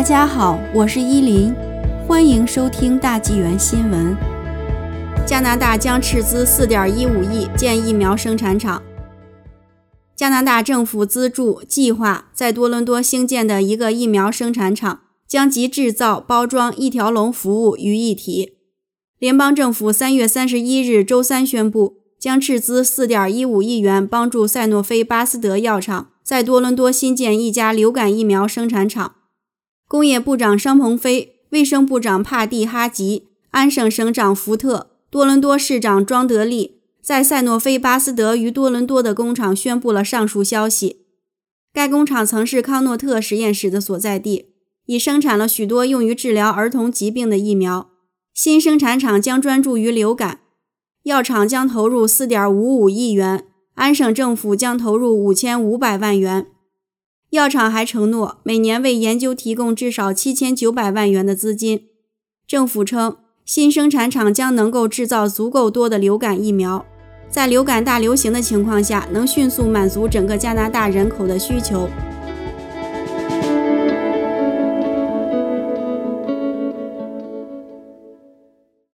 大家好，我是依林，欢迎收听大纪元新闻。加拿大将斥资4.15亿建疫苗生产厂。加拿大政府资助计划在多伦多兴建的一个疫苗生产厂，将集制造、包装一条龙服务于一体。联邦政府3月31日周三宣布，将斥资4.15亿元帮助赛诺菲巴斯德药厂在多伦多新建一家流感疫苗生产厂。工业部长商鹏飞、卫生部长帕蒂哈吉、安省省长福特、多伦多市长庄德利。在赛诺菲巴斯德于多伦多的工厂宣布了上述消息。该工厂曾是康诺特实验室的所在地，已生产了许多用于治疗儿童疾病的疫苗。新生产厂将专注于流感。药厂将投入4.55亿元，安省政府将投入5500万元。药厂还承诺每年为研究提供至少七千九百万元的资金。政府称，新生产厂将能够制造足够多的流感疫苗。在流感大流行的情况下，能迅速满足整个加拿大人口的需求。